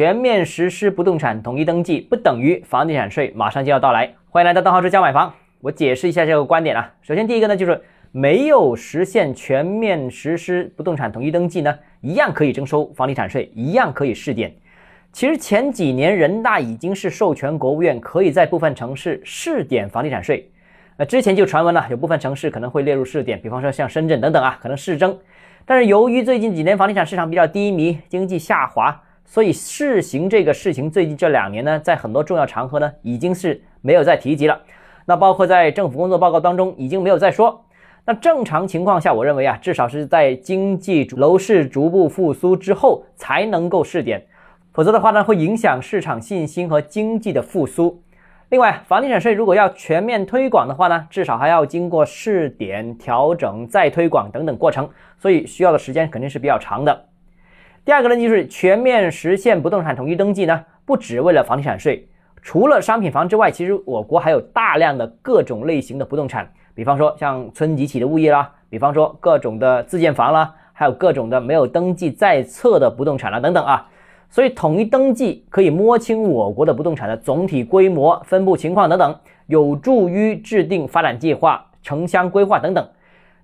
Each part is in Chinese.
全面实施不动产统一登记，不等于房地产税马上就要到来。欢迎来到邓浩之家买房，我解释一下这个观点啊。首先，第一个呢，就是没有实现全面实施不动产统一登记呢，一样可以征收房地产税，一样可以试点。其实前几年人大已经是授权国务院可以在部分城市试点房地产税。那之前就传闻了，有部分城市可能会列入试点，比方说像深圳等等啊，可能试征。但是由于最近几年房地产市场比较低迷，经济下滑，所以试行这个事情，最近这两年呢，在很多重要场合呢，已经是没有再提及了。那包括在政府工作报告当中，已经没有再说。那正常情况下，我认为啊，至少是在经济楼市逐步复苏之后才能够试点，否则的话呢，会影响市场信心和经济的复苏。另外，房地产税如果要全面推广的话呢，至少还要经过试点、调整、再推广等等过程，所以需要的时间肯定是比较长的。第二个呢，就是全面实现不动产统一登记呢，不只为了房地产税，除了商品房之外，其实我国还有大量的各种类型的不动产，比方说像村集体的物业啦，比方说各种的自建房啦，还有各种的没有登记在册的不动产啦等等啊。所以，统一登记可以摸清我国的不动产的总体规模、分布情况等等，有助于制定发展计划、城乡规划等等。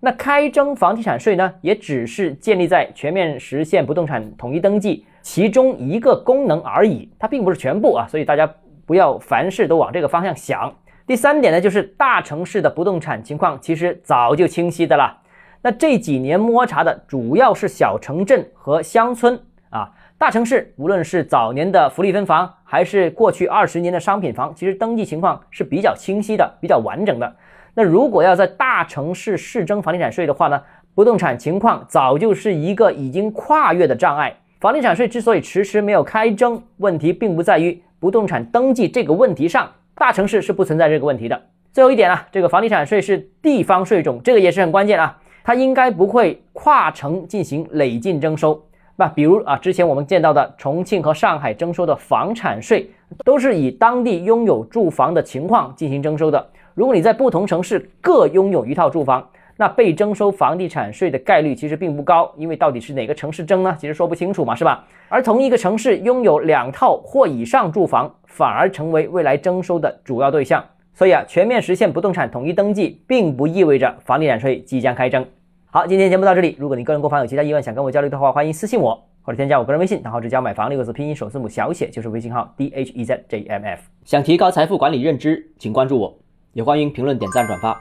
那开征房地产税呢，也只是建立在全面实现不动产统一登记其中一个功能而已，它并不是全部啊。所以大家不要凡事都往这个方向想。第三点呢，就是大城市的不动产情况其实早就清晰的了。那这几年摸查的主要是小城镇和乡村啊。大城市无论是早年的福利分房，还是过去二十年的商品房，其实登记情况是比较清晰的、比较完整的。那如果要在大城市试征房地产税的话呢，不动产情况早就是一个已经跨越的障碍。房地产税之所以迟迟没有开征，问题并不在于不动产登记这个问题上，大城市是不存在这个问题的。最后一点啊，这个房地产税是地方税种，这个也是很关键啊，它应该不会跨城进行累进征收。那比如啊，之前我们见到的重庆和上海征收的房产税，都是以当地拥有住房的情况进行征收的。如果你在不同城市各拥有一套住房，那被征收房地产税的概率其实并不高，因为到底是哪个城市征呢？其实说不清楚嘛，是吧？而同一个城市拥有两套或以上住房，反而成为未来征收的主要对象。所以啊，全面实现不动产统一登记，并不意味着房地产税即将开征。好，今天节目到这里。如果你个人购房有其他疑问，想跟我交流的话，欢迎私信我或者添加我个人微信，然后只教买房六个字拼音首字母小写就是微信号 d h e z j m f。想提高财富管理认知，请关注我，也欢迎评论、点赞、转发。